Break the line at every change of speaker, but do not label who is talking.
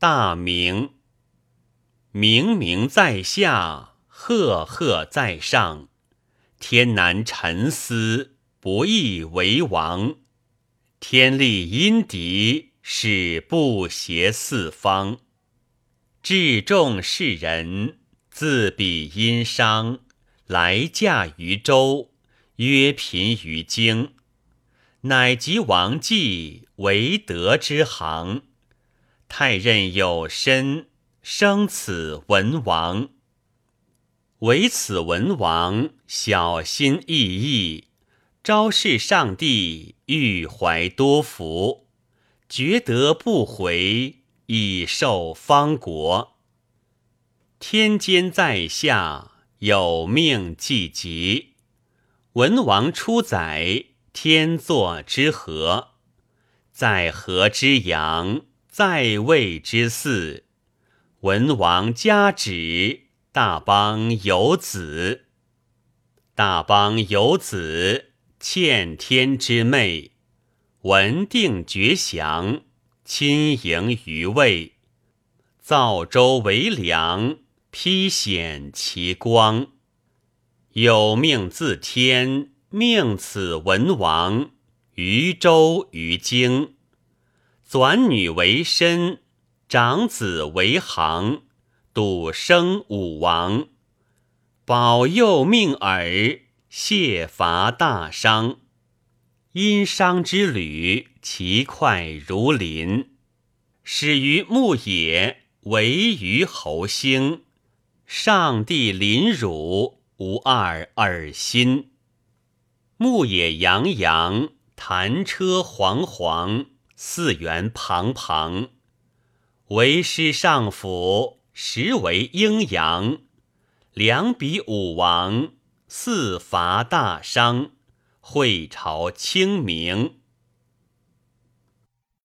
大明。明明在下，赫赫在上。天难沉思，不易为王。天立阴敌，使不协四方。至众世人，自比殷商，来驾于周，约贫于京。乃及王继为德之行，太任有身，生此文王。唯此文王小心翼翼，昭示上帝，欲怀多福，觉得不回，以受方国。天监在下，有命既极，文王出宰。天作之合，在河之阳，在位之祀。文王加旨，大邦有子。大邦有子，欠天之昧。文定绝祥，亲迎于位。造周为梁，披显其光。有命自天。命此文王于周于京，转女为身，长子为行，笃生武王，保佑命耳，谢伐大商。殷商之旅，其快如林。始于牧野，为于侯兴。上帝临汝，无二尔心。牧野洋洋，弹车煌煌，四元庞庞。为师上府，实为阴阳。两比武王，四伐大商，会朝清明。